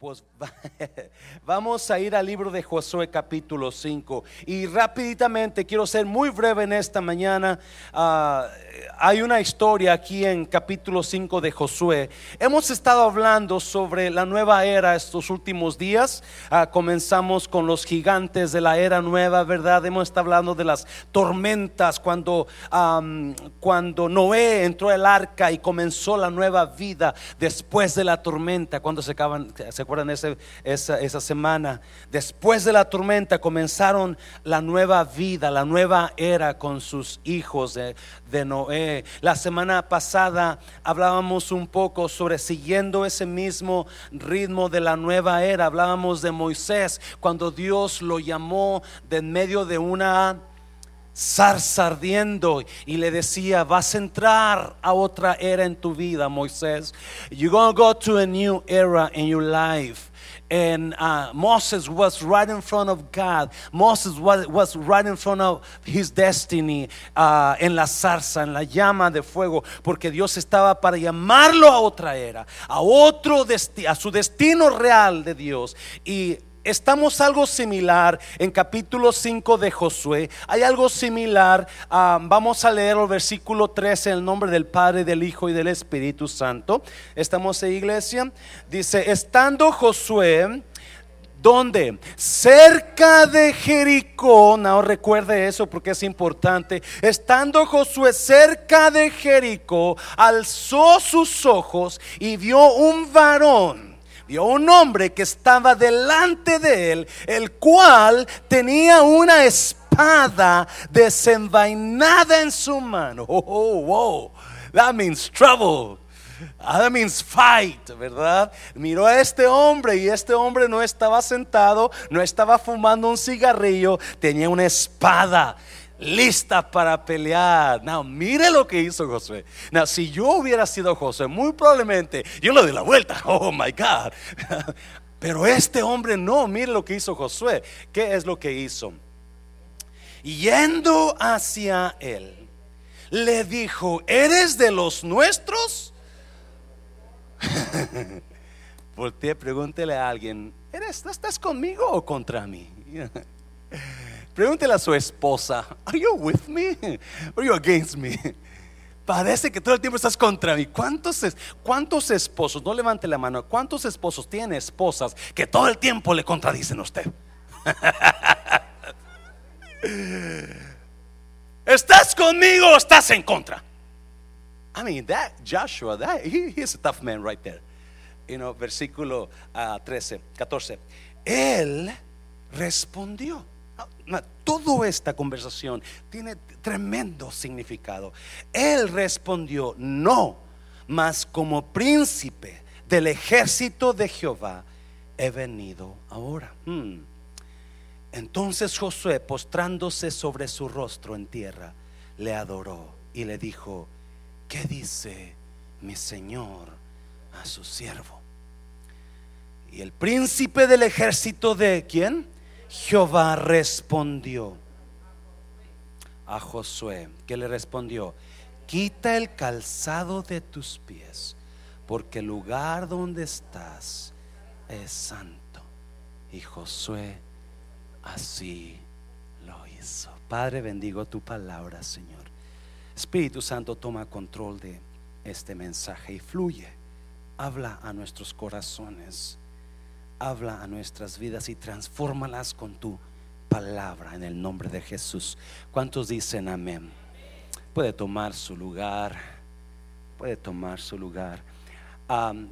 Pues vamos a ir al libro de Josué capítulo 5 y rápidamente quiero ser muy breve en esta mañana. Uh, hay una historia aquí en capítulo 5 de Josué. Hemos estado hablando sobre la nueva era estos últimos días. Uh, comenzamos con los gigantes de la era nueva, ¿verdad? Hemos estado hablando de las tormentas cuando, cuando Noé entró al arca y comenzó la nueva vida después de la tormenta, cuando se acaban... acuerdan esa semana? Después de la tormenta comenzaron la nueva vida, la nueva era con sus hijos de, de Noé. La semana pasada hablábamos un poco sobre siguiendo ese mismo ritmo de la nueva era. Hablábamos de Moisés cuando Dios lo llamó de en medio de una zarza ardiendo y le decía, vas a entrar a otra era en tu vida, Moisés. You're going to go to a new era in your life. And uh, Moses was right in front of God. Moses was, was right in front of his destiny uh, en la zarza, en la llama de fuego, porque Dios estaba para llamarlo a otra era, a otro a su destino real de Dios. Y estamos algo similar en capítulo 5 de Josué. Hay algo similar. Um, vamos a leer el versículo 13 en el nombre del Padre, del Hijo y del Espíritu Santo. Estamos en iglesia. Dice, estando Josué. ¿Dónde? Cerca de Jericó. No recuerde eso porque es importante. Estando Josué cerca de Jericó, alzó sus ojos y vio un varón vio un hombre que estaba delante de él, el cual tenía una espada desenvainada en su mano. Oh, oh, oh. That means trouble. That means fight, ¿verdad? Miró a este hombre y este hombre no estaba sentado, no estaba fumando un cigarrillo, tenía una espada lista para pelear. Now, mire lo que hizo Josué. Now, si yo hubiera sido Josué, muy probablemente yo le doy la vuelta. Oh my God. Pero este hombre no, mire lo que hizo Josué. ¿Qué es lo que hizo? Yendo hacia él, le dijo, ¿eres de los nuestros? Voltea, pregúntele a alguien, ¿eres, ¿estás conmigo o contra mí? Pregúntele a su esposa, ¿Are you with me? Or are you against me? Parece que todo el tiempo estás contra mí. ¿Cuántos, ¿Cuántos esposos, no levante la mano, cuántos esposos tiene esposas que todo el tiempo le contradicen a usted? ¿Estás conmigo o estás en contra? I mean, that Joshua, that, he, is a tough man right there. You know, versículo 13, ah, 14. Él respondió toda esta conversación tiene tremendo significado. Él respondió, no, mas como príncipe del ejército de Jehová he venido ahora. Hmm. Entonces Josué, postrándose sobre su rostro en tierra, le adoró y le dijo, ¿qué dice mi Señor a su siervo? Y el príncipe del ejército de quién? Jehová respondió a Josué, que le respondió, quita el calzado de tus pies, porque el lugar donde estás es santo. Y Josué así lo hizo. Padre, bendigo tu palabra, Señor. Espíritu Santo, toma control de este mensaje y fluye. Habla a nuestros corazones habla a nuestras vidas y transfórmalas con tu palabra en el nombre de Jesús. ¿Cuántos dicen amén? Puede tomar su lugar, puede tomar su lugar.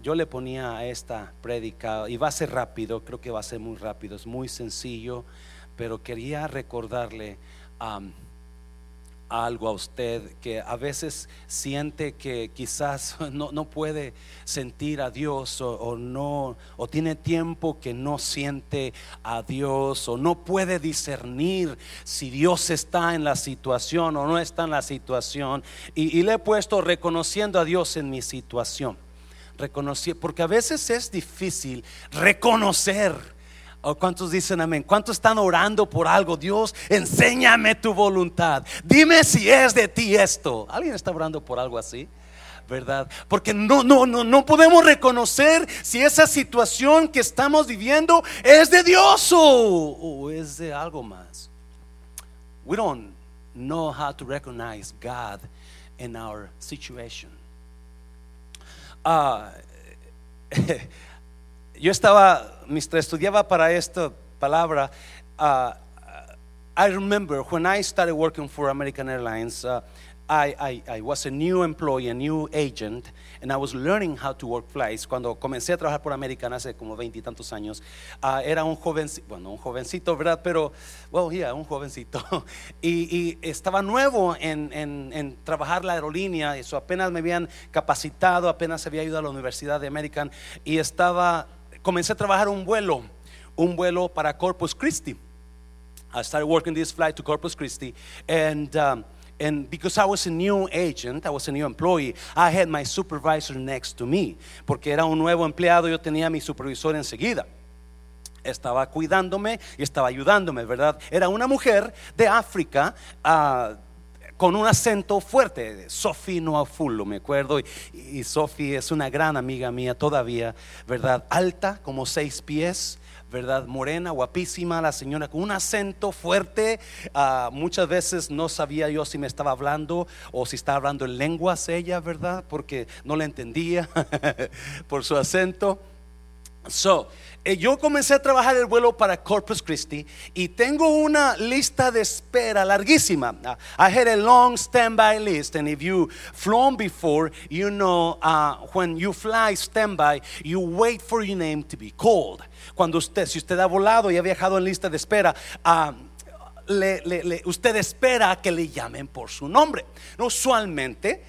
yo le ponía a esta prédica, y va a ser rápido, creo que va a ser muy rápido, es muy sencillo, pero quería recordarle algo a usted que a veces siente que quizás no, no puede sentir a Dios o, no o tiene tiempo que no siente a Dios o no puede discernir si Dios está en la situación o no está en la situación. Y, le he puesto reconociendo a Dios en mi situación. Reconocer porque a veces es difícil reconocer ¿O cuántos dicen amén? ¿Cuántos están orando por algo? Dios, enséñame tu voluntad. Dime si es de ti esto. ¿Alguien está orando por algo así? ¿verdad? Porque no, no, no, no podemos reconocer si esa situación que estamos viviendo es de Dios o, o es de algo más. We don't know how to recognize God in our situation. Ah, yo estaba, mientras estudiaba para esta palabra, uh, I remember when I started working for American Airlines, uh, I, I, I, was a new employee, a new agent, and I was learning how to work flights. Cuando comencé a trabajar por American hace como veintitantos años, uh, era un jovencito, bueno, un jovencito, ¿verdad? Pero, well, yeah, un jovencito. y, y, estaba nuevo en, en, en, trabajar la aerolínea, eso apenas me habían capacitado, apenas había ido a la Universidad de American, y estaba, comencé a trabajar un vuelo, un vuelo para Corpus Christi. I started working this flight to Corpus Christi, and um, and because I was a new agent, I was a new employee, I had my supervisor next to me, porque era un nuevo empleado, yo tenía mi supervisor enseguida. Estaba cuidándome y estaba ayudándome, ¿verdad? Era una mujer de África. Uh, con un acento fuerte, Sophie Noafulo, me acuerdo, y, Sophie es una gran amiga mía todavía, ¿verdad? Alta, como seis pies, ¿verdad? Morena, guapísima, la señora con un acento fuerte. Uh, muchas veces no sabía yo si me estaba hablando o si estaba hablando en lenguas ella, ¿verdad? Porque no la entendía por su acento. So, yo comencé a trabajar el vuelo para Corpus Christi y tengo una lista de espera larguísima. Uh, I had a long standby list, and if you flown before, you know uh, when you fly standby, you wait for your name to be called. Cuando usted, si usted ha volado y ha viajado en lista de espera, le, usted espera que le llamen por su nombre. Usualmente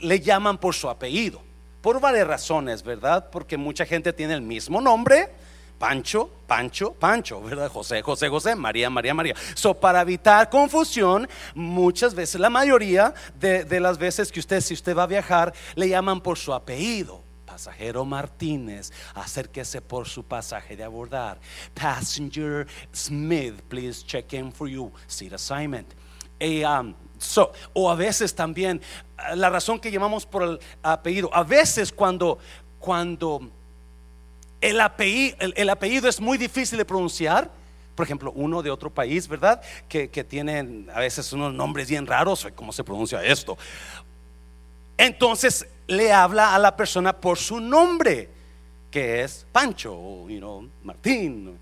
le llaman por su apellido. Por varias razones, ¿verdad? Porque mucha gente tiene el mismo nombre. Pancho, Pancho, Pancho, ¿verdad? José, José, José, María, María, María. So, para evitar confusión, muchas veces, la mayoría de, las veces que usted, si usted va a viajar, le llaman por su apellido. Pasajero Martínez, acérquese por su pasaje de abordar. Passenger Smith, please check in for you seat assignment. Y, um, O a veces también, la razón que llamamos por el apellido, a veces cuando, cuando el apellido, el, apellido es muy difícil de pronunciar, por ejemplo, uno de otro país, ¿verdad? Que, que tienen a veces unos nombres bien raros, ¿cómo se pronuncia esto? Entonces le habla a la persona por su nombre, que es Pancho, o you know, Martín.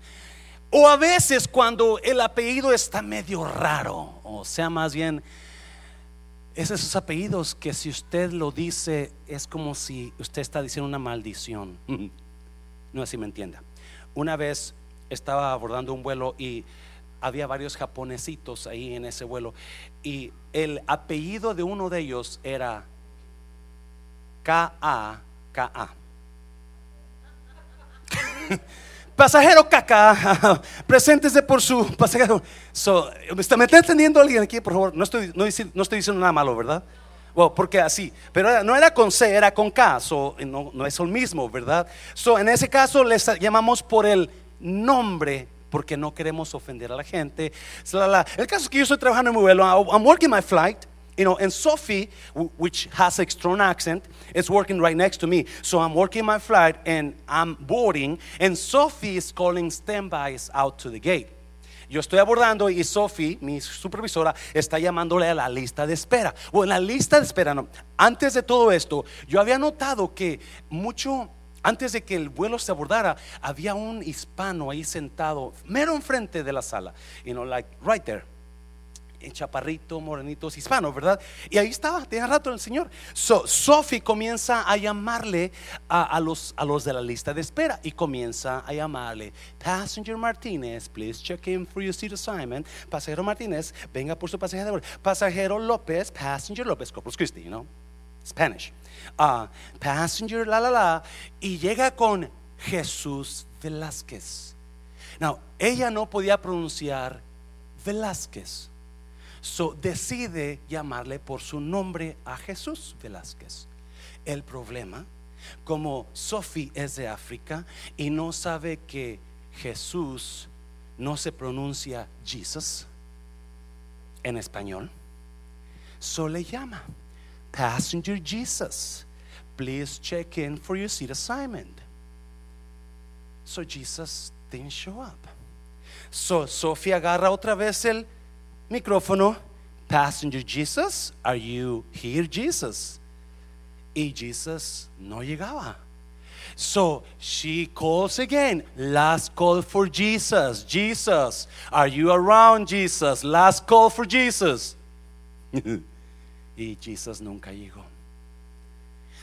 O a veces cuando el apellido está medio raro, o sea, más bien es esos apellidos que si usted lo dice es como si usted está diciendo una maldición. No así me entienda. Una vez estaba abordando un vuelo y había varios japonesitos ahí en ese vuelo y el apellido de uno de ellos era K-A-K-A. Pasajero caca, preséntese por su pasajero. So, ¿Me está entendiendo alguien aquí, por favor? No estoy, no, estoy diciendo nada malo, ¿verdad? Bueno, porque así, pero no era con C, era con K, so, no, no es el mismo, ¿verdad? So, en ese caso les llamamos por el nombre porque no queremos ofender a la gente. El caso es que yo estoy trabajando en mi vuelo, I'm working my flight you know, and Sophie, which has a strong accent, is working right next to me. So I'm working my flight and I'm boarding, and Sophie is calling standbys out to the gate. Yo estoy abordando y Sophie, mi supervisora, está llamándole a la lista de espera. O en la lista de espera, no. Antes de todo esto, yo había notado que mucho antes de que el vuelo se abordara, había un hispano ahí sentado, mero enfrente de la sala, you know, like right there chaparrito, morenitos, hispanos, ¿verdad? Y ahí estaba, tenía rato el Señor. So, Sophie comienza a llamarle a, los, a los de la lista de espera y comienza a llamarle, Passenger Martínez, please check in for your seat assignment. Pasajero Martínez, venga por su pasaje de vuelo. Pasajero López, Passenger López, Corpus Christi, you know, Spanish. Uh, passenger, la, la, la. Y llega con Jesús Velázquez. Now, ella no podía pronunciar Velázquez. So, decide llamarle por su nombre a Jesús Velázquez. El problema, como Sophie es de África y no sabe que Jesús no se pronuncia Jesus en español, so le llama passenger Jesus, please check in for your seat assignment. So Jesus didn't show up. So Sophie agarra otra vez el micrófono. Passenger Jesus, are you here, Jesus? Y Jesus no llegaba. So she calls again. Last call for Jesus. Jesus, are you around, Jesus? Last call for Jesus. y Jesus nunca llegó.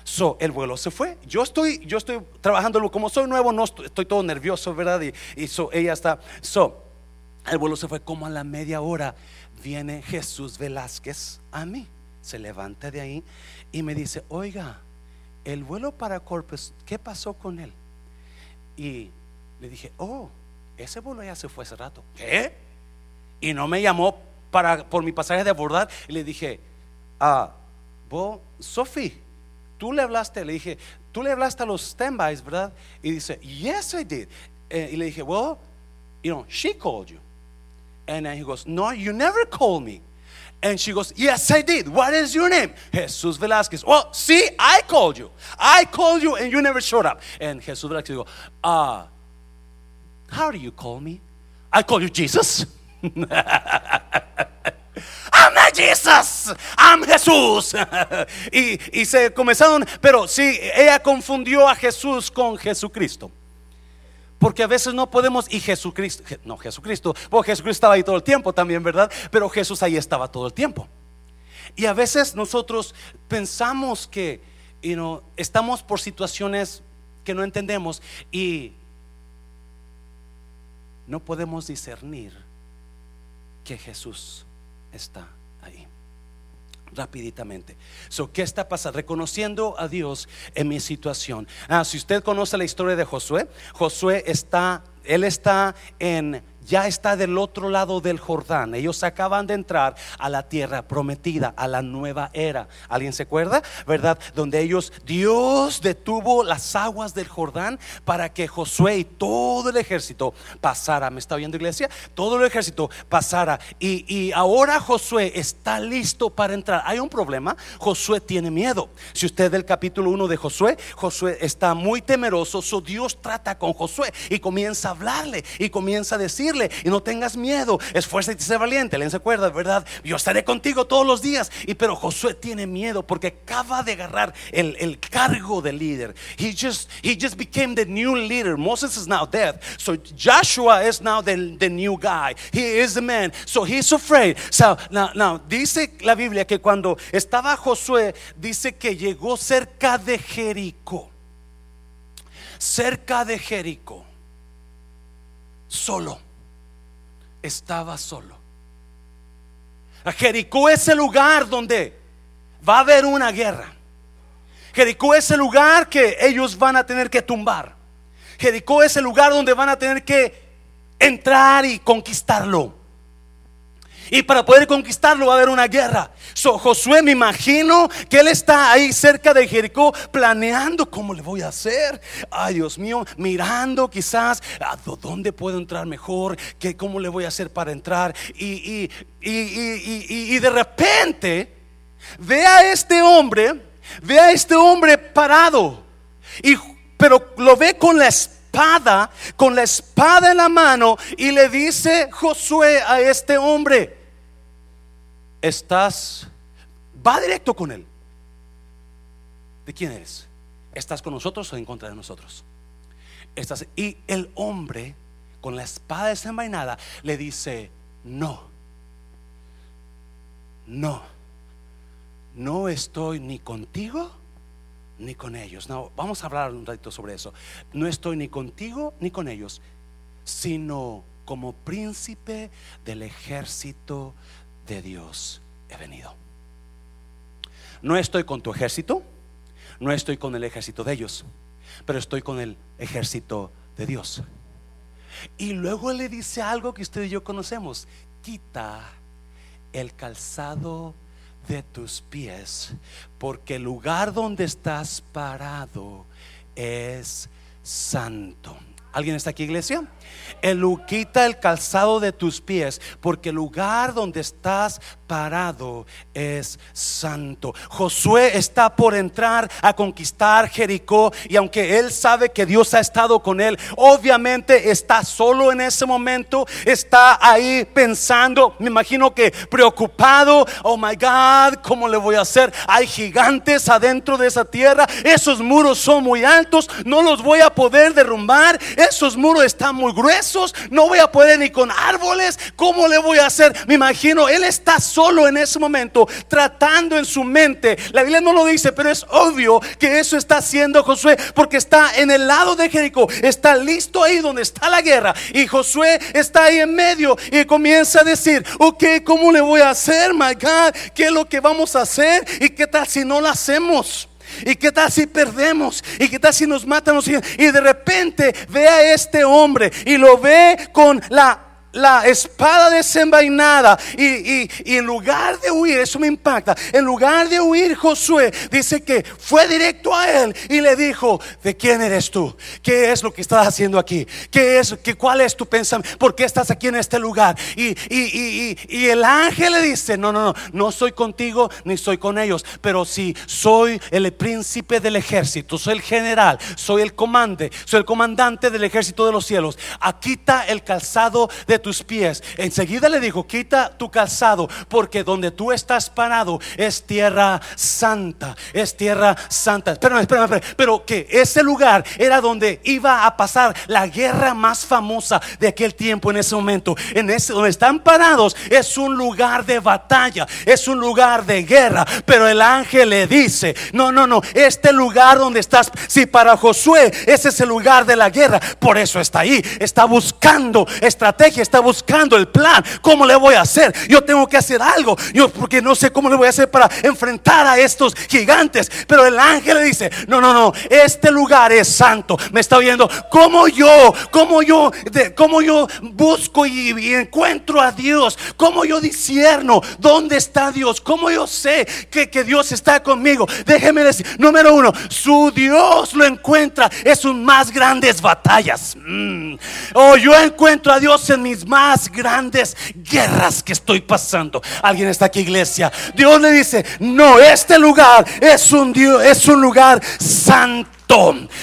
So, el vuelo se fue. Yo estoy, yo estoy trabajando como soy nuevo, no estoy, todo nervioso, ¿verdad? Y, ella está. So, el vuelo se fue como a la media hora. Viene Jesús Velázquez a mí. Se levanta de ahí y me dice, oiga, el vuelo para Corpus, ¿qué pasó con él? Y le dije, oh, ese vuelo ya se fue hace rato. ¿Qué? Y no me llamó para, por mi pasaje de abordar. Y le dije, ah, vos, Sophie, tú le hablaste, le dije, tú le hablaste a los standbys, ¿verdad? Y dice, yes, I did. Eh, y le dije, well, you know, she called you. And then he goes, no, you never called me. And she goes, Yes, I did. What is your name? Jesus Velasquez. Well, see, I called you. I called you and you never showed up. And Jesus Velasquez goes, Ah, uh, how do you call me? I call you Jesus. I'm not Jesus, I'm Jesús. y, y se comenzaron, pero sí, ella confundió a Jesús con Jesucristo. Porque a veces no podemos, y Jesucristo, no Jesucristo, porque Jesucristo estaba ahí todo el tiempo también, ¿verdad? Pero Jesús ahí estaba todo el tiempo. Y a veces nosotros pensamos que you estamos por situaciones que no entendemos y no podemos discernir que Jesús está ahí rapiditamente. So, ¿Qué está pasando? Reconociendo a Dios en mi situación. Ah, si usted conoce la historia de Josué, Josué está, él está en ya está del otro lado del Jordán. Ellos acaban de entrar a la tierra prometida, a la nueva era. ¿Alguien se acuerda? ¿Verdad? Donde ellos, Dios detuvo las aguas del Jordán para que Josué y todo el ejército pasara. ¿Me está viendo iglesia? Todo el ejército pasara. Y, y ahora Josué está listo para entrar. Hay un problema. Josué tiene miedo. Si usted del capítulo 1 de Josué, Josué está muy temeroso. So Dios trata con Josué y comienza a hablarle y comienza a decir y no tengas miedo, esfuérzate y sé valiente. ¿Le se acuerda, verdad? Yo estaré contigo todos los días. Y pero Josué tiene miedo porque acaba de agarrar el, el cargo de líder. He just, he just became the new leader. Moses is now dead. So Joshua is now the, the new guy. He is the man. So he's afraid. So now, now, dice la Biblia que cuando estaba Josué, dice que llegó cerca de Jericó. Cerca de Jericó. Solo estaba solo. Jericó es el lugar donde va a haber una guerra. Jericó es el lugar que ellos van a tener que tumbar. Jericó es el lugar donde van a tener que entrar y conquistarlo. Y para poder conquistarlo va a haber una guerra. So, Josué me imagino que él está ahí cerca de Jericó planeando cómo le voy a hacer. Ay Dios mío, mirando quizás a dónde puedo entrar mejor, que cómo le voy a hacer para entrar. Y, y, de repente ve a este hombre, ve a este hombre parado. Y, pero lo ve con la espada, con la espada en la mano, y le dice Josué a este hombre, estás, va directo con él. ¿De quién eres? ¿Estás con nosotros o en contra de nosotros? Estás, y el hombre con la espada desenvainada le dice, no, no, no estoy ni contigo ni con ellos. No, vamos a hablar un ratito sobre eso. No estoy ni contigo ni con ellos, sino como príncipe del ejército de Dios he venido. No estoy con tu ejército, no estoy con el ejército de ellos, pero estoy con el ejército de Dios. Y luego le dice algo que usted y yo conocemos, quita el calzado de tus pies, porque el lugar donde estás parado es santo. ¿Alguien está aquí, iglesia? El quita el calzado de tus pies, porque el lugar donde estás parado es santo. Josué está por entrar a conquistar Jericó y aunque él sabe que Dios ha estado con él, obviamente está solo en ese momento, está ahí pensando, me imagino que preocupado, oh my God, ¿cómo le voy a hacer? Hay gigantes adentro de esa tierra, esos muros son muy altos, no los voy a poder derrumbar, esos muros están muy no voy a poder ni con árboles, ¿cómo le voy a hacer? Me imagino, él está solo en ese momento, tratando en su mente. La Biblia no lo dice, pero es obvio que eso está haciendo Josué, porque está en el lado de Jericó, está listo ahí donde está la guerra. Y Josué está ahí en medio y comienza a decir, ok, ¿cómo le voy a hacer, my God? ¿Qué es lo que vamos a hacer? ¿Y qué tal si no lo hacemos? ¿Y qué tal si perdemos? ¿Y qué tal si nos matan? Y de repente ve a este hombre y lo ve con la la espada desenvainada y, y, y, en lugar de huir, eso me impacta, en lugar de huir Josué dice que fue directo a él y le dijo, ¿de quién eres tú? ¿Qué es lo que estás haciendo aquí? ¿Qué es, qué, cuál es tu pensamiento? ¿Por qué estás aquí en este lugar? Y, y el ángel le dice, no, no, no, no soy contigo ni soy con ellos, pero si soy el príncipe del ejército, soy el general, soy el comandante, soy el comandante del ejército de los cielos. Aquí está el calzado de tus pies. Enseguida le dijo, quita tu calzado, porque donde tú estás parado es tierra santa, es tierra santa. Espérame, espérame, pero que ese lugar era donde iba a pasar la guerra más famosa de aquel tiempo en ese momento. En ese donde están parados es un lugar de batalla, es un lugar de guerra, pero el ángel le dice, no, no, no, este lugar donde estás, si para Josué ese es el lugar de la guerra, por eso está ahí, está buscando estrategia, buscando el plan. ¿Cómo le voy a hacer? Yo tengo que hacer algo. Yo porque no sé cómo le voy a hacer para enfrentar a estos gigantes. Pero el ángel le dice, no, no, no, este lugar es santo. Me está viendo como yo, como yo, de, como yo busco y, encuentro a Dios. Como yo disierno dónde está Dios. Como yo sé que, que Dios está conmigo. Déjeme decir, número uno, su Dios lo encuentra en sus más grandes batallas. Mm. Oh, yo encuentro a Dios en mis más grandes guerras que estoy pasando. Alguien está aquí, iglesia. Dios le dice: No, este lugar es un Dios, es un lugar santo.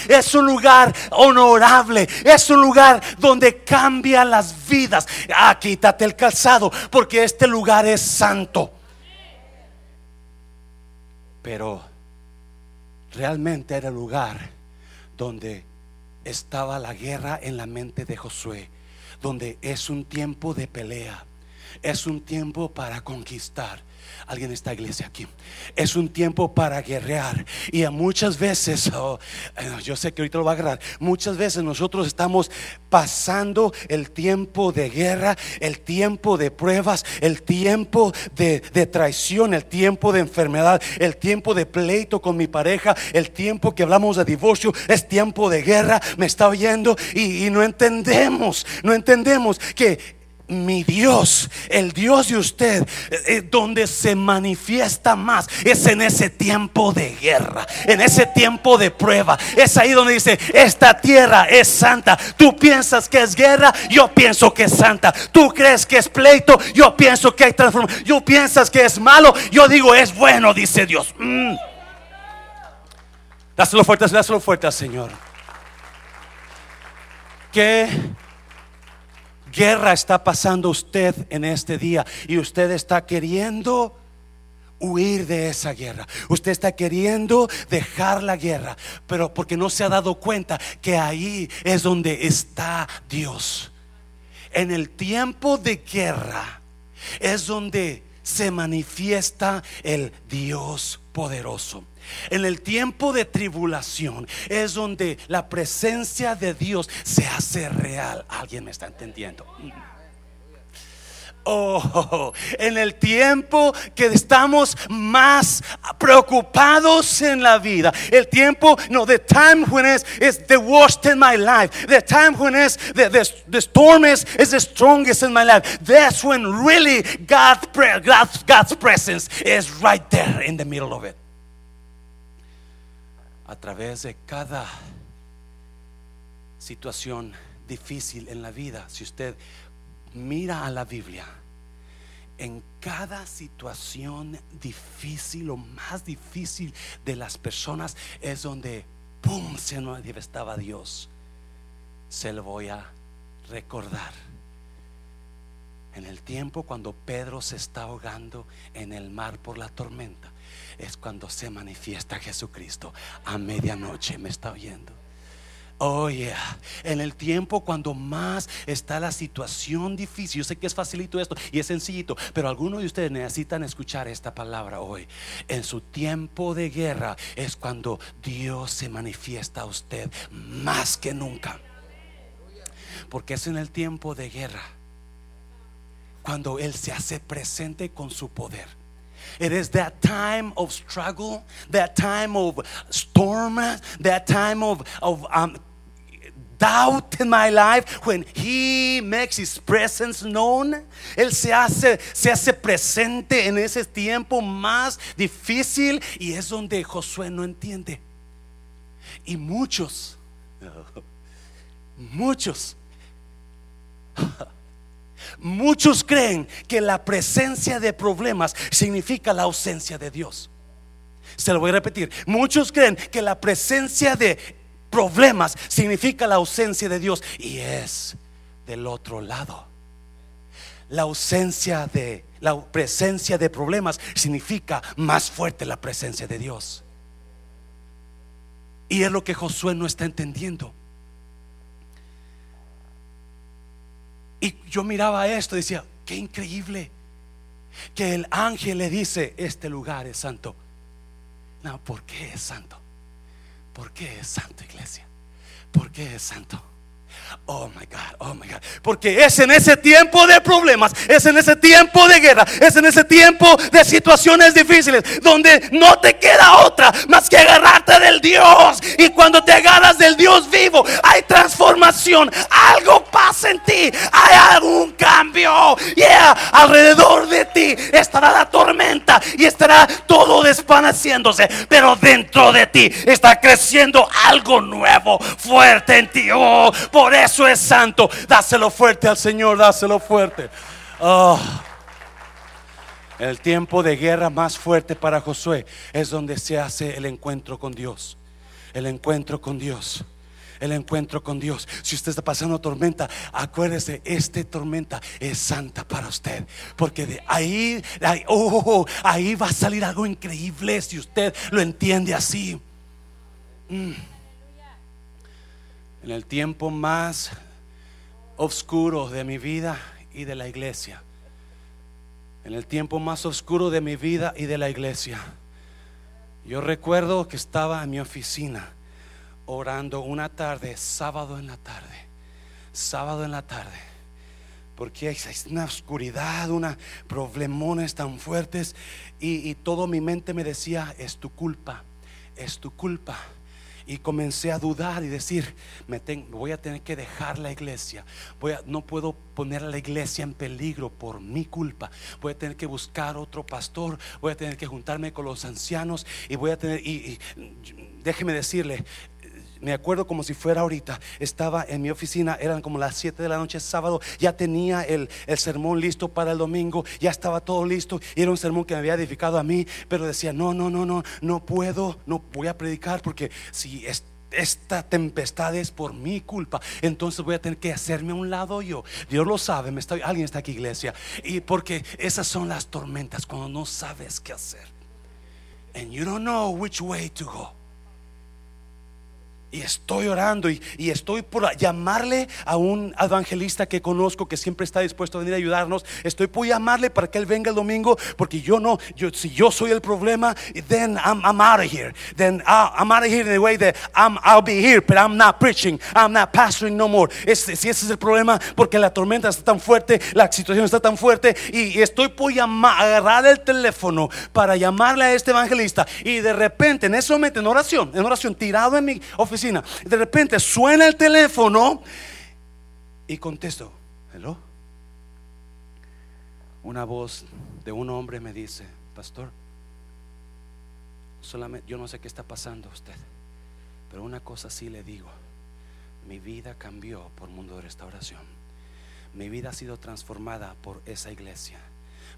Es un lugar honorable. Es un lugar donde cambia las vidas. Ah, quítate el calzado, porque este lugar es santo. Pero realmente era el lugar donde estaba la guerra en la mente de Josué donde es un tiempo de pelea, es un tiempo para conquistar. Alguien está iglesia aquí. Es un tiempo para guerrear. Y muchas veces, oh, eh, yo sé que ahorita lo va a agarrar. Muchas veces nosotros estamos pasando el tiempo de guerra, el tiempo de pruebas, el tiempo de, traición, el tiempo de enfermedad, el tiempo de pleito con mi pareja, el tiempo que hablamos de divorcio, es tiempo de guerra. Me está oyendo y no entendemos, no entendemos que mi Dios, el Dios de usted, eh, donde se manifiesta más, es en ese tiempo de guerra, en ese tiempo de prueba. Es ahí donde dice, esta tierra es santa. Tú piensas que es guerra, yo pienso que es santa. Tú crees que es pleito, yo pienso que hay transformación. Yo piensas que es malo, yo digo es bueno, dice Dios. Mm. Dáselo fuerte, dáselo fuerte Señor. Que guerra está pasando usted en este día y usted está queriendo huir de esa guerra. Usted está queriendo dejar la guerra, pero porque no se ha dado cuenta que ahí es donde está Dios. En el tiempo de guerra es donde se manifiesta el Dios poderoso. En el tiempo de tribulación es donde la presencia de Dios se hace real. ¿Alguien me está entendiendo? Oh, en el tiempo que estamos más preocupados en la vida, el tiempo, no, the time when is, is the worst in my life, the time when is the, the, the storm is, is the strongest in my life. That's when really God, God's, God's presence is right there in the middle of it a través de cada situación difícil en la vida, si usted mira a la Biblia, en cada situación difícil o más difícil de las personas es donde, ¡pum!, se manifestaba Dios. Se lo voy a recordar. En el tiempo cuando Pedro se está ahogando en el mar por la tormenta, es cuando se manifiesta Jesucristo. A medianoche me está oyendo. Oh, yeah. En el tiempo cuando más está la situación difícil. Yo sé que es facilito esto y es sencillito, pero algunos de ustedes necesitan escuchar esta palabra hoy. En su tiempo de guerra es cuando Dios se manifiesta a usted más que nunca. Porque es en el tiempo de guerra cuando Él se hace presente con su poder. It is that time of struggle, that time of storm, that time of, of um, doubt in my life when he makes his presence known. Él se hace, se hace presente en ese tiempo más difícil y es donde Josué no entiende. Y muchos, muchos, muchos creen que la presencia de problemas significa la ausencia de Dios. Se lo voy a repetir. Muchos creen que la presencia de problemas significa la ausencia de Dios y es del otro lado. La ausencia de la presencia de problemas significa más fuerte la presencia de Dios. Y es lo que Josué no está entendiendo. Y yo miraba esto y decía, qué increíble que el ángel le dice, este lugar es santo. No, ¿por qué es santo? ¿Por qué es santo, iglesia? ¿Por qué es santo? Oh my God, oh my God. Porque es en ese tiempo de problemas, es en ese tiempo de guerra, es en ese tiempo de situaciones difíciles donde no te queda otra más que agarrarte del Dios. Y cuando te agarras del Dios vivo, hay transformación, algo pasa en ti, hay algún cambio. Yeah, alrededor de ti estará la tormenta y estará todo desvaneciéndose, pero dentro de ti está creciendo algo nuevo, fuerte en ti. Oh, eso es santo. Dáselo fuerte al Señor, dáselo fuerte. Oh. El tiempo de guerra más fuerte para Josué es donde se hace el encuentro con Dios. El encuentro con Dios. El encuentro con Dios. Si usted está pasando tormenta, acuérdese, esta tormenta es santa para usted. Porque de ahí, ahí, oh, ahí va a salir algo increíble si usted lo entiende así. Mm en el tiempo más oscuro de mi vida y de la iglesia. En el tiempo más oscuro de mi vida y de la iglesia. Yo recuerdo que estaba en mi oficina orando una tarde, sábado en la tarde, sábado en la tarde, porque hay una oscuridad, una problemones tan fuertes y, y todo mi mente me decía, es tu culpa, es tu culpa y comencé a dudar y decir, me voy a tener que dejar la iglesia. Voy a, no puedo poner a la iglesia en peligro por mi culpa. Voy a tener que buscar otro pastor. Voy a tener que juntarme con los ancianos y voy a tener y déjeme decirle, me acuerdo como si fuera ahorita, estaba en mi oficina, eran como las 7 de la noche sábado, ya tenía el, sermón listo para el domingo, ya estaba todo listo, era un sermón que me había edificado a mí, pero decía, no, no, no, no, no puedo, no voy a predicar porque si esta tempestad es por mi culpa. Entonces voy a tener que hacerme a un lado yo. Dios lo sabe, me está, alguien está aquí, iglesia. Y porque esas son las tormentas cuando no sabes qué hacer. And you don't know which way to go. Y estoy orando y, estoy por llamarle a un evangelista que conozco que siempre está dispuesto a venir a ayudarnos. Estoy por llamarle para que él venga el domingo porque yo no, yo, si yo soy el problema, then I'm, out of here. Then I'm out of here in the way that I'm, I'll be here, but I'm not preaching, I'm not pastoring no more. si ese es el problema, porque la tormenta está tan fuerte, la situación está tan fuerte y, estoy por llamar, agarrar el teléfono para llamarle a este evangelista y de repente en ese momento en oración, en oración tirado en mi oficina de repente suena el teléfono y contesto, hello. Una voz de un hombre me dice, pastor, solamente yo no sé qué está pasando usted, pero una cosa sí le digo, mi vida cambió por mundo de restauración. Mi vida ha sido transformada por esa iglesia.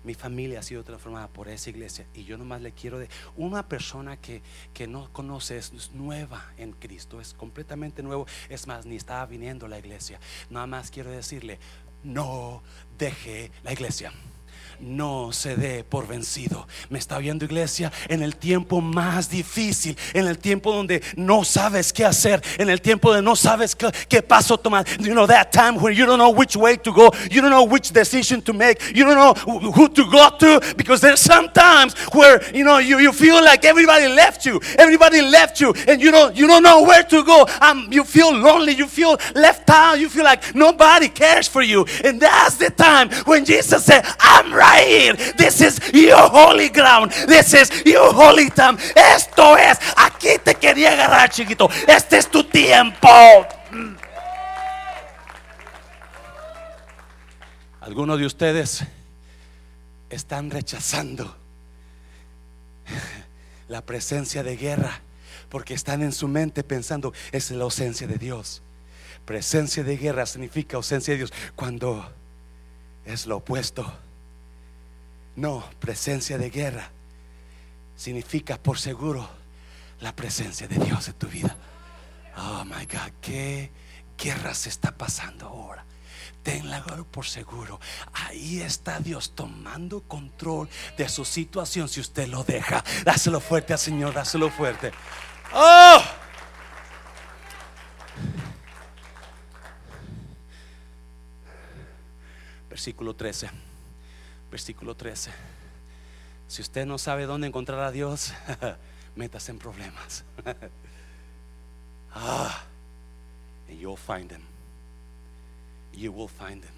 Mi familia ha sido transformada por esa iglesia. Y yo nomás le quiero de una persona que, que no conoce, es, es nueva en Cristo, es completamente nuevo. Es más, ni estaba viniendo a la iglesia. Nada más quiero decirle, no deje la iglesia no se dé por vencido. Me está viendo iglesia en el tiempo más difícil, en el tiempo donde no sabes qué hacer, en el tiempo donde no sabes qué, qué paso tomar. You know that time when you don't know which way to go, you don't know which decision to make, you don't know who to go to because there's sometimes where you know you, you feel like everybody left you, everybody left you, and you don't you don't know where to go. Um, you feel lonely, you feel left out, you feel like nobody cares for you, and that's the time when Jesus said, "I'm right." Here. This is your holy ground. This is your holy time. Esto es, aquí te quería agarrar, chiquito. Este es tu tiempo. Algunos de ustedes están rechazando la presencia de guerra porque están en su mente pensando es la ausencia de Dios. Presencia de guerra significa ausencia de Dios cuando es lo opuesto. No, presencia de guerra significa por seguro la presencia de Dios en tu vida. Oh my God, qué guerra se está pasando ahora. Tenla por seguro. Ahí está Dios tomando control de su situación si usted lo deja. Dáselo fuerte al Señor, dáselo fuerte. Oh. Versículo 13 versículo 13. Si usted no sabe dónde encontrar a Dios, métase en problemas. ah, and you'll find him. You will find him.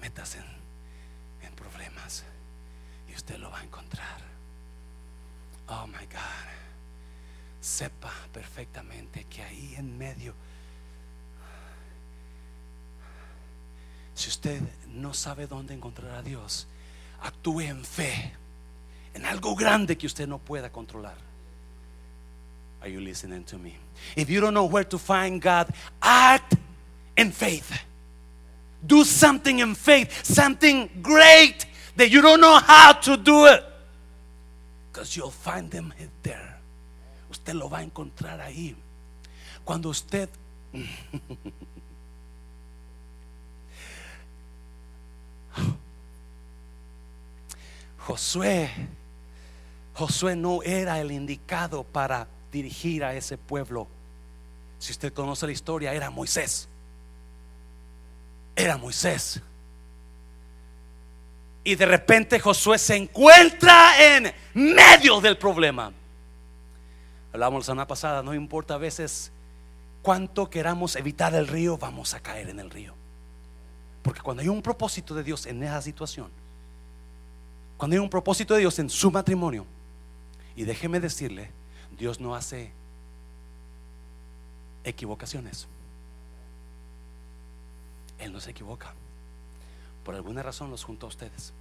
Métase en, en problemas y usted lo va a encontrar. Oh my God. Sepa perfectamente que ahí en medio Si usted no sabe dónde encontrar a Dios, actúe en fe, en algo grande que usted no pueda controlar. Are you listening to me? If you don't know where to find God, act in faith. Do something in faith, something great that you don't know how to do it. Because you'll find them there. Usted lo va a encontrar ahí. Cuando usted Josué, Josué no era el indicado para dirigir a ese pueblo. Si usted conoce la historia, era Moisés. Era Moisés. Y de repente Josué se encuentra en medio del problema. Hablamos la semana pasada, no importa a veces cuánto queramos evitar el río, vamos a caer en el río. Porque cuando hay un propósito de Dios en esa situación, cuando hay un propósito de Dios en su matrimonio, y déjeme decirle, Dios no hace equivocaciones. Él no se equivoca. Por alguna razón los junto a ustedes.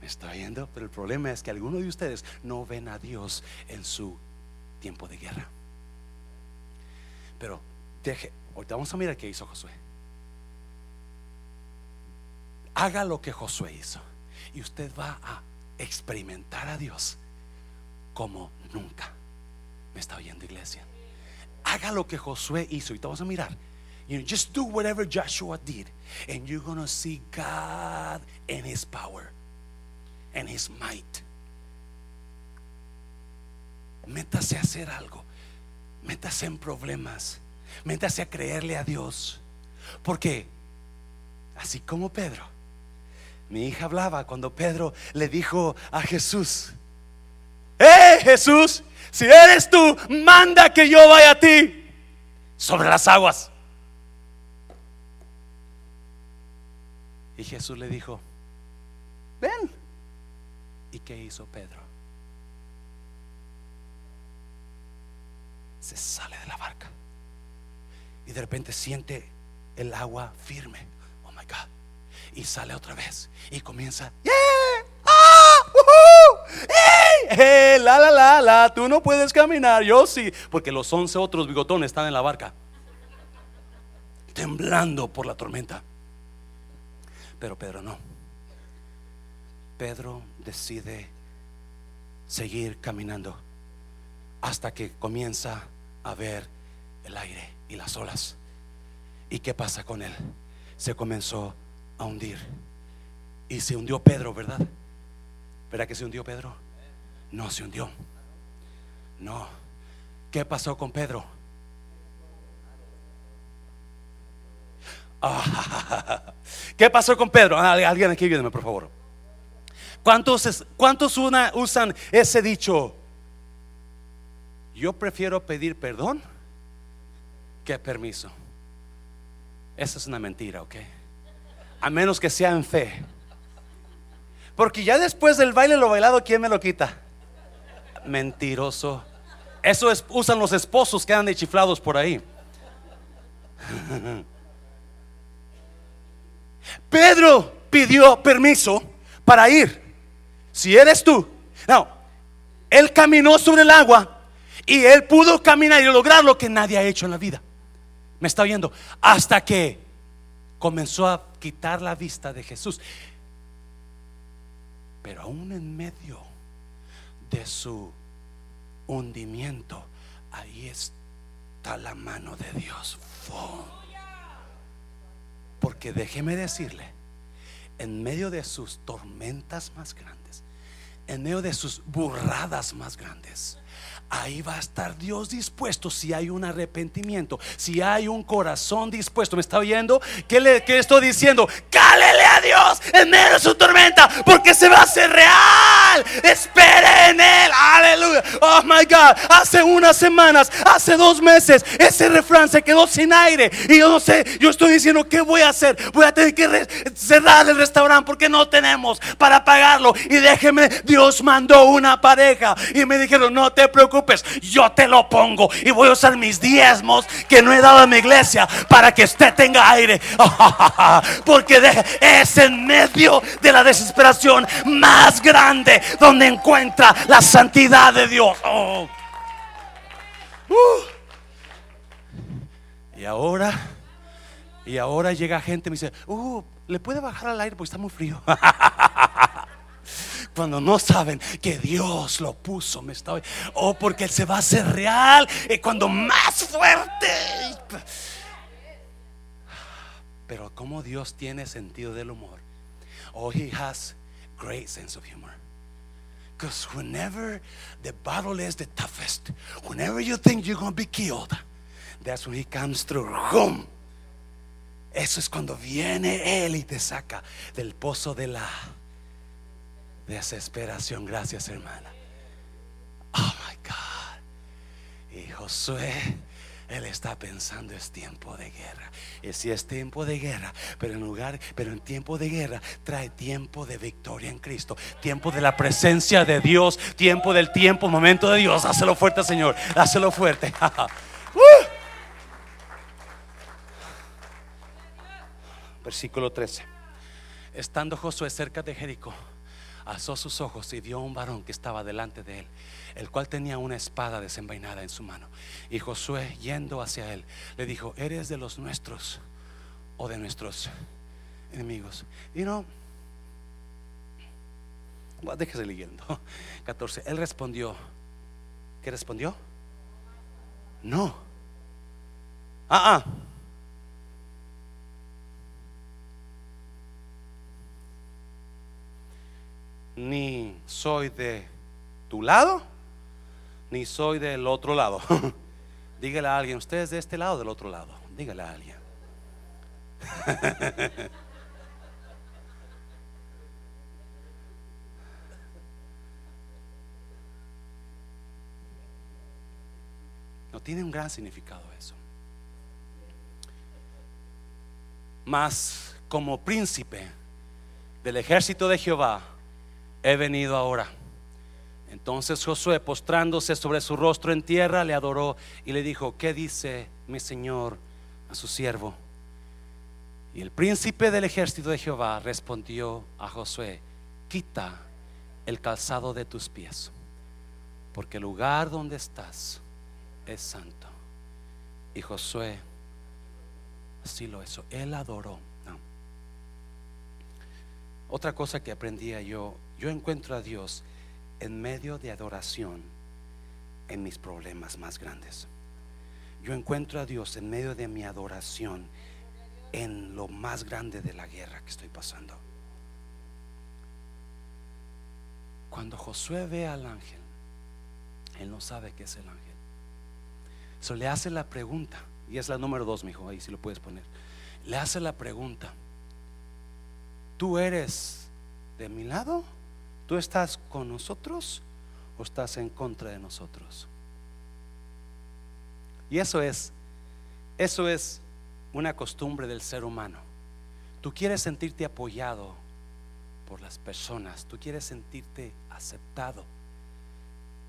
Me está viendo, pero el problema es que algunos de ustedes no ven a Dios en su tiempo de guerra. Pero deje, ahorita vamos a mirar qué hizo Josué. Haga lo que Josué hizo y usted va a experimentar a Dios como nunca. ¿Me está oyendo iglesia? Haga lo que Josué hizo y te vamos a mirar. You just do whatever Joshua did and you're to see God in his power and his might. Métase a hacer algo. Métase en problemas. Métase a creerle a Dios. Porque así como Pedro mi hija hablaba cuando Pedro le dijo a Jesús, ¡Eh Jesús! Si eres tú, manda que yo vaya a ti sobre las aguas. Y Jesús le dijo, ven. ¿Y qué hizo Pedro? Se sale de la barca y de repente siente el agua firme. Y sale otra vez y comienza, ¡Ah! la, la, la, la, tú no puedes caminar, yo sí, porque los once otros bigotones están en la barca. temblando por la tormenta. Pero Pedro no. Pedro decide seguir caminando hasta que comienza a ver el aire y las olas. ¿Y qué pasa con él? Se comenzó a hundir. Y se hundió Pedro, ¿verdad? ¿Verdad que se hundió Pedro? No se hundió. No. ¿Qué pasó con Pedro? ¿Qué pasó con Pedro? Ah, alguien aquí viene, por favor. ¿Cuántos, cuántos usan ese dicho? Yo prefiero pedir perdón que permiso. Esa es una mentira, ¿ok? A menos que sea en fe. Porque ya después del baile lo bailado, ¿quién me lo quita? Mentiroso. Eso es, usan los esposos que andan de chiflados por ahí. Pedro pidió permiso para ir. Si eres tú, no, él caminó sobre el agua y él pudo caminar y lograr lo que nadie ha hecho en la vida. Me está oyendo. Hasta que comenzó a quitar la vista de Jesús. Pero aún en medio de su hundimiento, ahí está la mano de Dios. Porque déjeme decirle, en medio de sus tormentas más grandes, en medio de sus burradas más grandes, ahí va a estar Dios dispuesto si hay un arrepentimiento, si hay un corazón dispuesto. ¿Me está oyendo? ¿Qué le estoy diciendo? Cálele a Dios en medio de su tormenta, porque se va a hacer real. Espere en Él. Aleluya. Oh my God. Hace unas semanas, hace dos meses, ese refrán se quedó sin aire. Y yo no sé, yo estoy diciendo, ¿qué voy a hacer? Voy a tener que cerrar el restaurante porque no tenemos para pagarlo. Y déjeme, Dios mandó una pareja y me dijeron, no te preocupes yo te lo pongo y voy a usar mis diezmos que no he dado a mi iglesia para que usted tenga aire. Porque es en medio de la desesperación más grande donde encuentra la santidad de Dios. Oh. Uh. Y ahora, y ahora llega gente y me dice, uh, ¿le puede bajar al aire porque está muy frío? cuando no saben que Dios lo puso, me está o porque Él se va a hacer real y cuando más fuerte. Pero como Dios tiene sentido del humor. Oh, He has great sense of humor. Because whenever the battle is the toughest, whenever you think you're going to be killed, that's when He comes through. Boom. Eso es cuando viene Él y te saca del pozo de la desesperación. Gracias, hermana. Oh my God. Y Josué, él está pensando es tiempo de guerra. Y si es tiempo de guerra, pero en lugar, pero en tiempo de guerra trae tiempo de victoria en Cristo, tiempo de la presencia de Dios, tiempo del tiempo, momento de Dios. Hácelo fuerte, Señor. Hácelo fuerte. Uh. Versículo 13. Estando Josué cerca de Jericó alzó sus ojos y vio a un varón que estaba delante de él, el cual tenía una espada desenvainada en su mano. Y Josué, yendo hacia él, le dijo, ¿eres de los nuestros o de nuestros enemigos? Y no, déjese leyendo. 14. Él respondió, ¿qué respondió? No. Ah, ah. Ni soy de tu lado, ni soy del otro lado. Dígale a alguien, usted es de este lado o del otro lado. Dígale a alguien. No tiene un gran significado eso. Mas como príncipe del ejército de Jehová, he venido ahora. Entonces Josué, postrándose sobre su rostro en tierra, le adoró y le dijo, ¿qué dice mi Señor a su siervo? Y el príncipe del ejército de Jehová respondió a Josué, quita el calzado de tus pies, porque el lugar donde estás es santo. Y Josué sí lo hizo. Él adoró. Otra cosa que aprendía yo, yo encuentro a Dios en medio de adoración en mis problemas más grandes. Yo encuentro a Dios en medio de mi adoración en lo más grande de la guerra que estoy pasando. Cuando Josué ve al ángel, él no sabe que es el ángel. So le hace la pregunta, y es la número dos, mi hijo, ahí si lo puedes poner. Le hace la pregunta: ¿Tú eres de mi lado? ¿Tú estás con nosotros o estás en contra de nosotros? Y eso es, eso es una costumbre del ser humano. Tú quieres sentirte apoyado por las personas, tú quieres sentirte aceptado.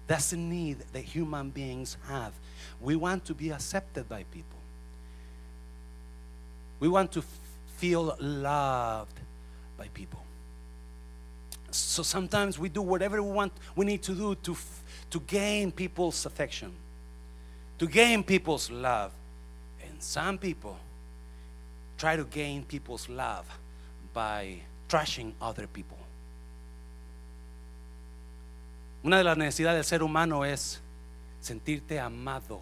That's the need that human beings have. We want to be accepted by people. We want to feel loved by people. So sometimes we do whatever we want, we need to do to, to gain people's affection, to gain people's love. And some people try to gain people's love by trashing other people. Una de las necesidades del ser humano es sentirte amado.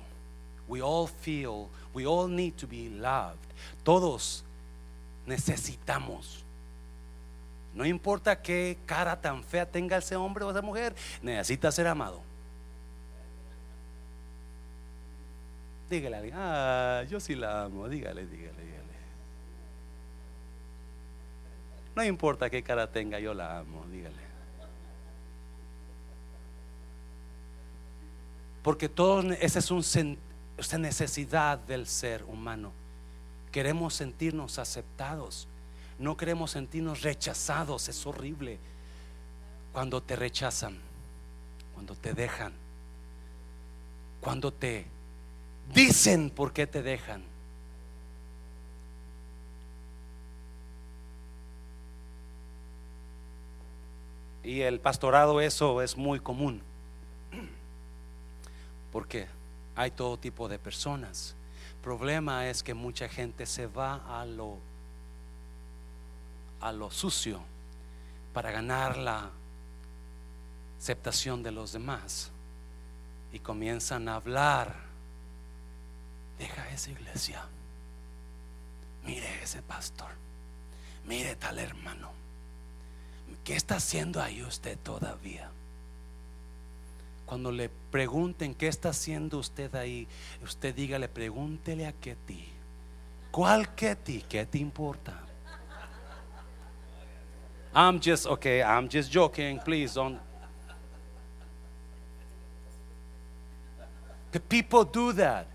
We all feel, we all need to be loved. Todos necesitamos. No importa qué cara tan fea tenga ese hombre o esa mujer, necesita ser amado. Dígale a alguien, ah, yo sí la amo, dígale, dígale, dígale. No importa qué cara tenga, yo la amo, dígale. Porque todo esa es un, esa necesidad del ser humano. Queremos sentirnos aceptados. No queremos sentirnos rechazados. Es horrible cuando te rechazan, cuando te dejan, cuando te dicen por qué te dejan. Y el pastorado eso es muy común porque hay todo tipo de personas. problema es que mucha gente se va a lo a lo sucio para ganar la aceptación de los demás y comienzan a hablar. Deja esa iglesia. Mire ese pastor. Mire tal hermano. ¿Qué está haciendo ahí usted todavía? Cuando le pregunten qué está haciendo usted ahí, usted dígale, pregúntele a ti ¿Cuál ti ¿Qué te importa? I'm just okay, I'm just joking, please don't. The people do that.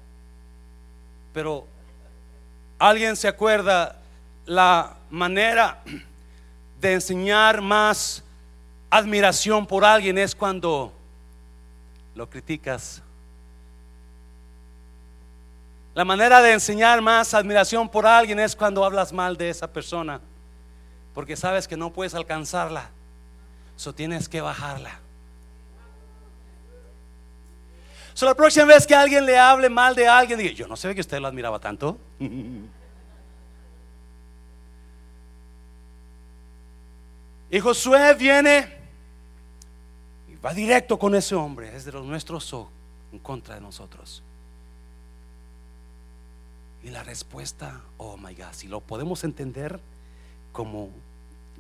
Pero alguien se acuerda la manera de enseñar más admiración por alguien es cuando lo criticas. La manera de enseñar más admiración por alguien es cuando hablas mal de esa persona, porque sabes que no puedes alcanzarla, so tienes que bajarla. So la próxima vez que alguien le hable mal de alguien, diga, yo no sé que usted lo admiraba tanto. y Josué viene va directo con ese hombre, es de los nuestros o en contra de nosotros. Y la respuesta, oh my God, si lo podemos entender como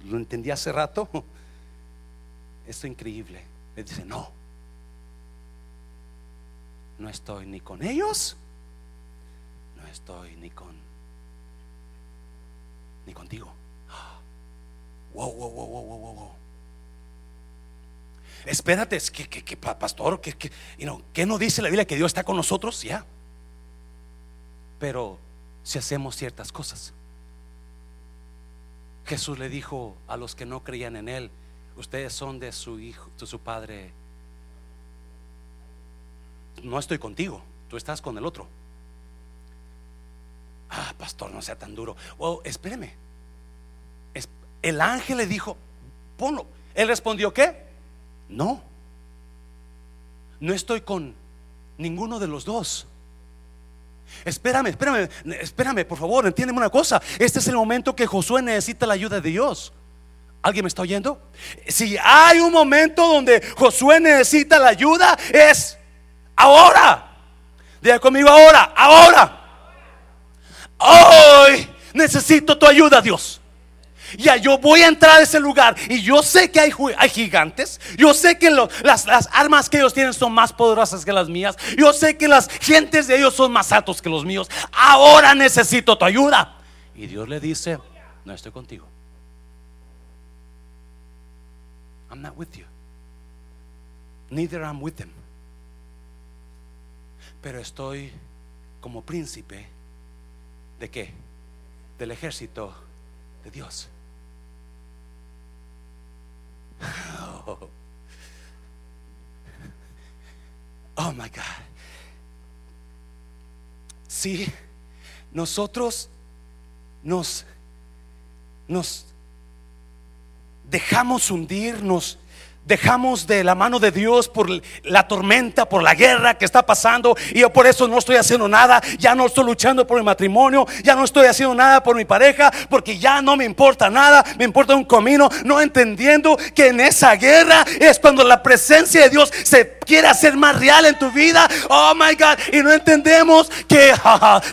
lo entendí hace rato, esto es increíble. Le dice, no, no estoy ni con ellos, no estoy ni con, ni contigo. Wow, wow, wow, wow, wow, wow espérate, es que, que, pastor, que, que, ¿qué no dice la Biblia que Dios está con nosotros? Ya. Pero si hacemos ciertas cosas, Jesús le dijo a los que no creían en Él, ustedes son de su hijo, de su padre. No estoy contigo, tú estás con el otro. Ah, pastor, no sea tan duro. Oh, espéreme. El ángel le dijo, ponlo. Él respondió, ¿qué? No, no estoy con ninguno de los dos. Espérame, espérame, espérame, por favor, entiéndeme una cosa. Este es el momento que Josué necesita la ayuda de Dios. ¿Alguien me está oyendo? Si hay un momento donde Josué necesita la ayuda, es ahora. Diga conmigo ahora, ahora. Hoy necesito tu ayuda, Dios. Ya, yo voy a entrar a ese lugar y yo sé que hay, gigantes. Yo sé que las, las, armas que ellos tienen son más poderosas que las mías. Yo sé que las gentes de ellos son más altos que los míos. Ahora necesito tu ayuda. Y Dios le dice, no estoy contigo. I'm not with you. Neither I'm with them. Pero estoy como príncipe de qué? Del ejército de Dios. Oh, my God. Si nosotros nos, nos dejamos hundirnos dejamos de la mano de Dios por la tormenta, por la guerra que está pasando y yo por eso no estoy haciendo nada, ya no estoy luchando por mi matrimonio, ya no estoy haciendo nada por mi pareja, porque ya no me importa nada, me importa un comino, no entendiendo que en esa guerra es cuando la presencia de Dios se quiere hacer más real en tu vida. Oh my God, y no entendemos que,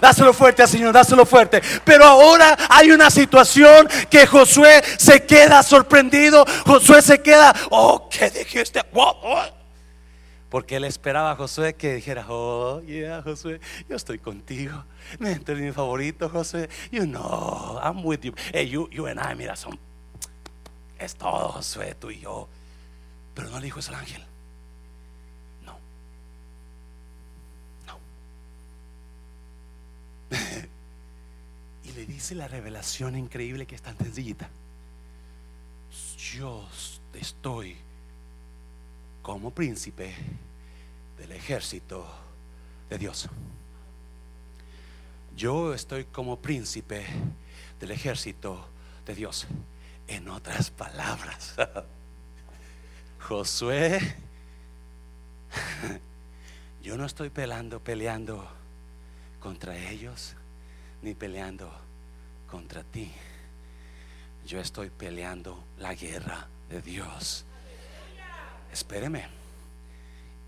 dáselo fuerte, Señor, dáselo fuerte. Pero ahora hay una situación que Josué se queda sorprendido, Josué se queda, oh que dijiste? Porque él esperaba a Josué que dijera, oh, yeah, Josué, yo estoy contigo. Me es mi favorito, Josué. You know, I'm with you. Hey, you, you and I, mira, son. Es todo, Josué, tú y yo. Pero no le dijo eso al ángel. No. No. y le dice la revelación increíble que es tan sencillita. Yo estoy como príncipe del ejército de Dios. Yo estoy como príncipe del ejército de Dios. En otras palabras, Josué, yo no estoy peleando, peleando contra ellos, ni peleando contra ti. Yo estoy peleando la guerra de Dios espéreme.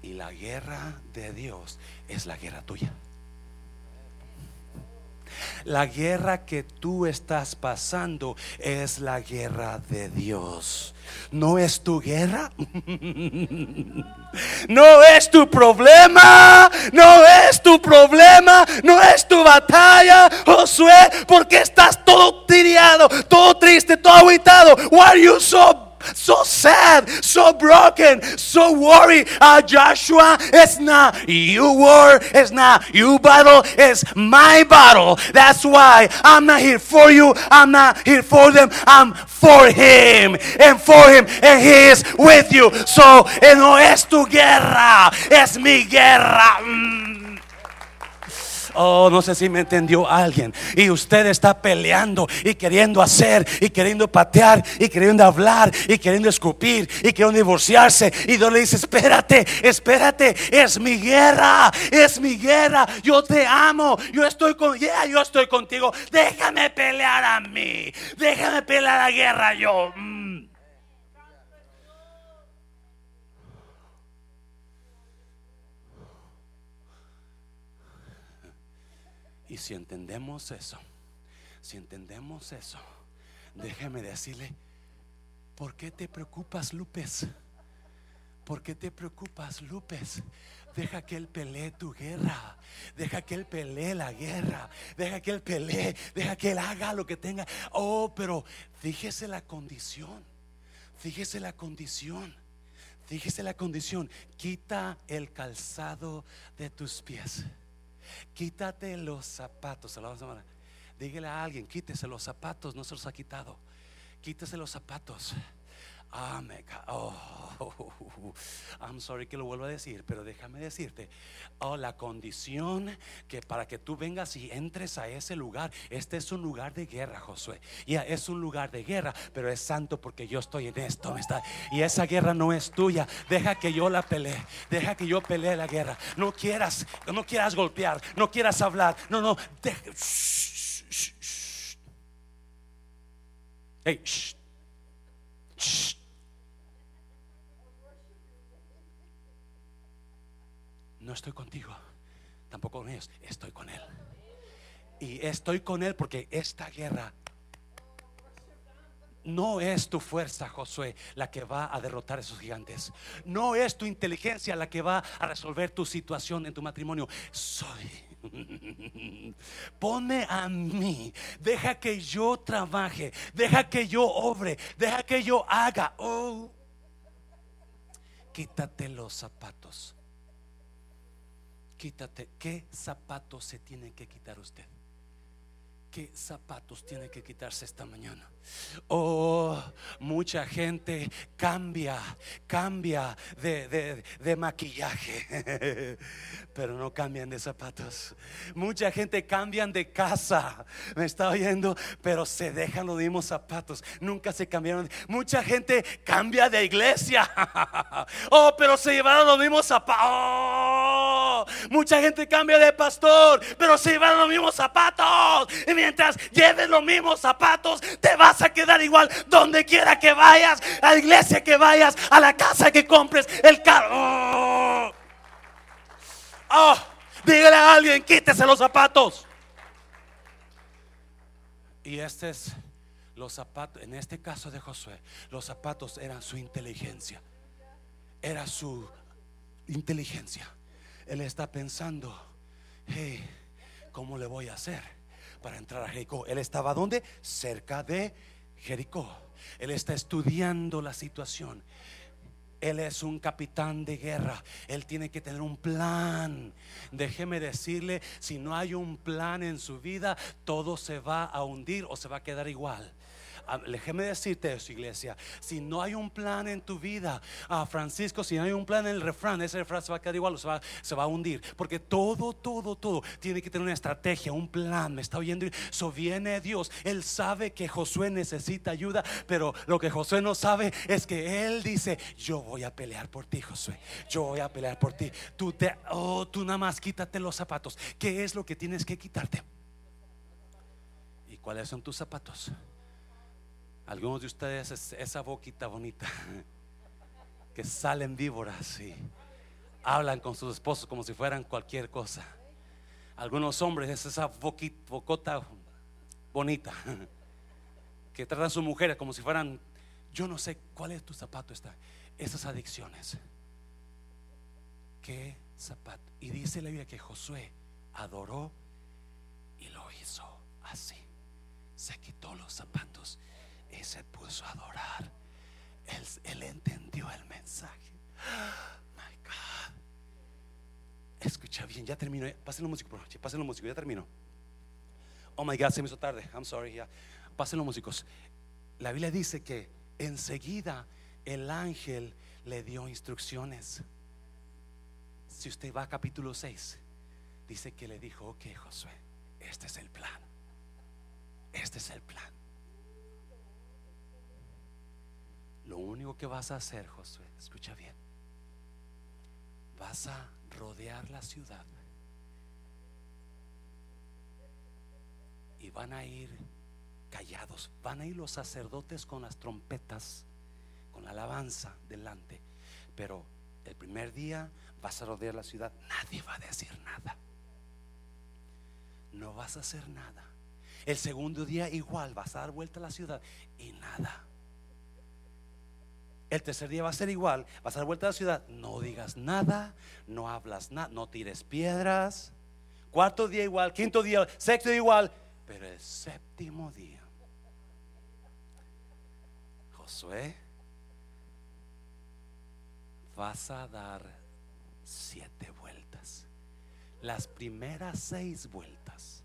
Y la guerra de Dios es la guerra tuya. La guerra que tú estás pasando es la guerra de Dios. ¿No es tu guerra? No es tu problema. No es tu problema. No es tu batalla, Josué. Porque estás todo tiriado, todo triste, todo aguitado. Why are you so so sad, so broken, so worried. Uh, Joshua, it's not you war, it's not you battle, it's my battle. That's why I'm not here for you, I'm not here for them, I'm for him and for him, and he is with you. So, no es tu guerra, es mi guerra. Mm. Oh, no sé si me entendió alguien. Y usted está peleando y queriendo hacer y queriendo patear y queriendo hablar y queriendo escupir y queriendo divorciarse. Y Dios le dice, espérate, espérate, es mi guerra, es mi guerra. Yo te amo, yo estoy con, yeah, yo estoy contigo. Déjame pelear a mí, déjame pelear la guerra yo. Mm. Y si entendemos eso, si entendemos eso, déjeme decirle, ¿por qué te preocupas, Lupes? ¿Por qué te preocupas, Lupes? Deja que Él pelee tu guerra. Deja que Él pelee la guerra. Deja que Él pelee. Deja que Él haga lo que tenga. Oh, pero fíjese la condición. Fíjese la condición. Fíjese la condición. Quita el calzado de tus pies. Quítate los zapatos. Dígale a alguien, quítese los zapatos, no se los ha quitado. Quítese los zapatos. Ah, oh, I'm sorry que lo vuelvo a decir, pero déjame decirte, oh, la condición que para que tú vengas y entres a ese lugar, este es un lugar de guerra, Josué. Ya es un lugar de guerra, pero es santo porque yo estoy en esto, está. Y esa guerra no es tuya. Deja que yo la pelee, deja que yo pelee la guerra. No quieras, no quieras golpear, no quieras hablar. No, no, Hey, shh. Shh. No estoy contigo, tampoco con ellos, estoy con Él. Y estoy con Él porque esta guerra no es tu fuerza, Josué, la que va a derrotar a esos gigantes. No es tu inteligencia la que va a resolver tu situación en tu matrimonio. Soy. Ponme a mí. Deja que yo trabaje. Deja que yo obre. Deja que yo haga. Oh. Quítate los zapatos quítate. ¿Qué zapatos se tiene que quitar usted? ¿Qué zapatos tiene que quitarse esta mañana? Oh, mucha gente cambia, cambia de, maquillaje, pero no cambian de zapatos. Mucha gente cambian de casa, me está oyendo, pero se dejan los mismos zapatos. Nunca se cambiaron. Mucha gente cambia de iglesia. Oh, pero se llevaron los mismos zapatos. Oh, mucha gente cambia de pastor, pero se llevaron los mismos zapatos. Mientras lleves los mismos zapatos, te vas a quedar igual donde quiera que vayas, a la iglesia que vayas, a la casa que compres, el carro. Oh, dígale a alguien, quítese los zapatos. Y este es los zapatos, en este caso de Josué, los zapatos eran su inteligencia. Era su inteligencia. Él está pensando, hey, ¿cómo le voy a hacer para entrar a Jericó? Él estaba donde? Cerca de Jericó. Él está estudiando la situación. Él es un capitán de guerra. Él tiene que tener un plan. Déjeme decirle, si no hay un plan en su vida, todo se va a hundir o se va a quedar igual. Ah, déjeme decirte eso, iglesia. Si no hay un plan en tu vida, ah, Francisco, si no hay un plan en el refrán, ese refrán se va a quedar igual, se va, a hundir. Porque todo, todo, todo tiene que tener una estrategia, un plan. Me está oyendo. Eso viene Dios. Él sabe que Josué necesita ayuda, pero lo que Josué no sabe es que él dice: Yo voy a pelear por ti, Josué. Yo voy a pelear por ti. Tú, te, oh, tú nada más quítate los zapatos. ¿Qué es lo que tienes que quitarte? ¿Y cuáles son tus zapatos? Algunos de ustedes esa boquita bonita que salen víboras y hablan con sus esposos como si fueran cualquier cosa. Algunos hombres es esa boquita, bocota bonita que tratan a sus mujeres como si fueran, yo no sé cuál es tu zapato está, esas adicciones. ¿Qué zapato? Y dice la Biblia que Josué adoró y lo hizo así. Se quitó los zapatos y se puso a adorar. Él, entendió el mensaje. My God. Escucha bien, ya termino. Pásenlo músico, por favor. Pásenlo músico, ya termino. Oh my God, se me hizo tarde. I'm sorry. Ya. Pásenlo músicos. La Biblia dice que enseguida el ángel le dio instrucciones. Si usted va a capítulo 6, dice que le dijo, ok Josué, este es el plan. Este es el plan. Lo único que vas a hacer, Josué, escucha bien, vas a rodear la ciudad y van a ir callados, van a ir los sacerdotes con las trompetas, con la alabanza delante, pero el primer día vas a rodear la ciudad, nadie va a decir nada, no vas a hacer nada. El segundo día igual vas a dar vuelta a la ciudad y nada. El tercer día va a ser igual. Vas a dar vuelta a la ciudad. No digas nada. No hablas nada. No tires piedras. Cuarto día igual. Quinto día. Sexto igual. Pero el séptimo día. Josué. Vas a dar siete vueltas. Las primeras seis vueltas.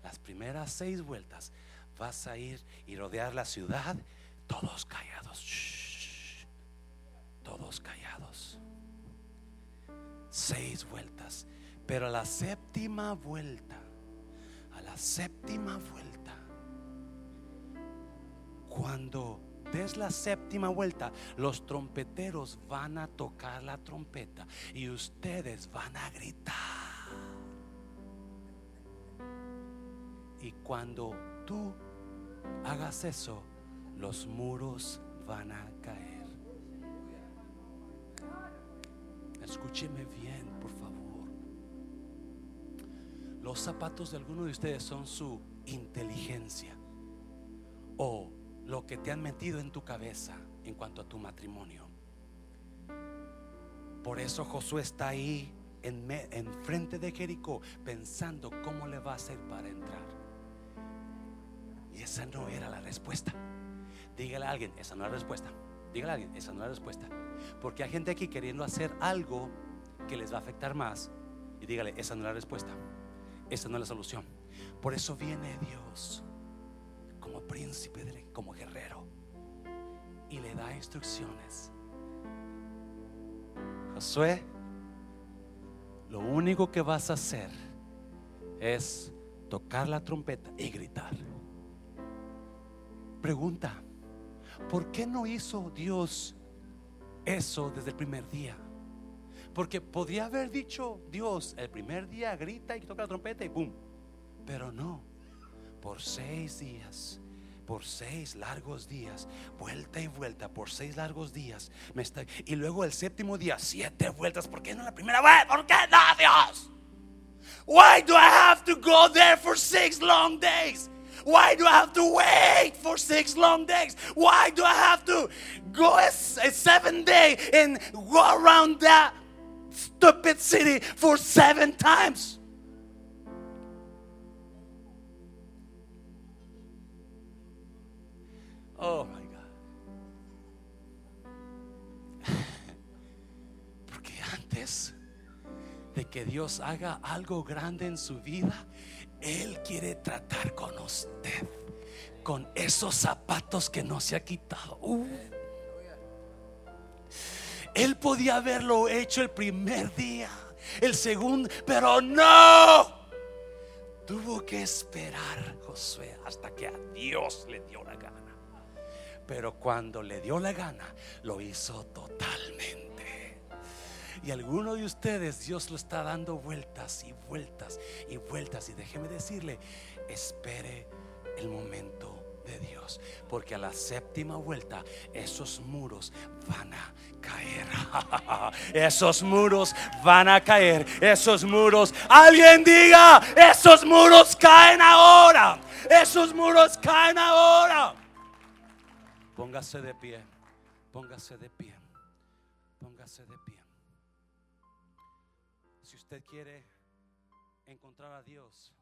Las primeras seis vueltas. Vas a ir y rodear la ciudad Todos callados. Todos callados. Seis vueltas. Pero a la séptima vuelta, a la séptima vuelta, cuando des la séptima vuelta, los trompeteros van a tocar la trompeta y ustedes van a gritar. Y cuando tú hagas eso, los muros van a caer. Escúcheme bien, por favor. Los zapatos de algunos de ustedes son su inteligencia o lo que te han metido en tu cabeza en cuanto a tu matrimonio. Por eso Josué está ahí en, en frente de Jericó pensando cómo le va a hacer para entrar. Y esa no era la respuesta. Dígale a alguien, esa no es la respuesta. Dígale a alguien, esa no es la respuesta. Porque hay gente aquí queriendo hacer algo que les va a afectar más. Y dígale, esa no es la respuesta. Esa no es la solución. Por eso viene Dios como príncipe, como guerrero. Y le da instrucciones. Josué, lo único que vas a hacer es tocar la trompeta y gritar. Pregunta, ¿por qué no hizo Dios eso desde el primer día? Porque podría haber dicho Dios, el primer día grita y toca la trompeta y boom. Pero no, por seis días, por seis largos días, vuelta y vuelta, por seis largos días. Me está, y luego el séptimo día, siete vueltas. ¿Por qué no la primera vez? ¿Por qué no, Dios? Why do I have to go there for six long days? Why do I have to wait for six long days? Why do I have to go a, a seven day and go around that stupid city for seven times? Oh my God. Porque antes de que Dios haga algo grande en su vida, Él quiere tratar con usted, con esos zapatos que no se ha quitado. Uh. Él podía haberlo hecho el primer día, el segundo, pero no. Tuvo que esperar Josué hasta que a Dios le dio la gana. Pero cuando le dio la gana, lo hizo totalmente. Y alguno de ustedes, Dios lo está dando vueltas y vueltas y vueltas. Y déjeme decirle, espere el momento de Dios. Porque a la séptima vuelta, esos muros van a caer. esos muros van a caer. Esos muros, alguien diga, esos muros caen ahora. Esos muros caen ahora. Póngase de pie, póngase de pie, usted quiere encontrar a Dios,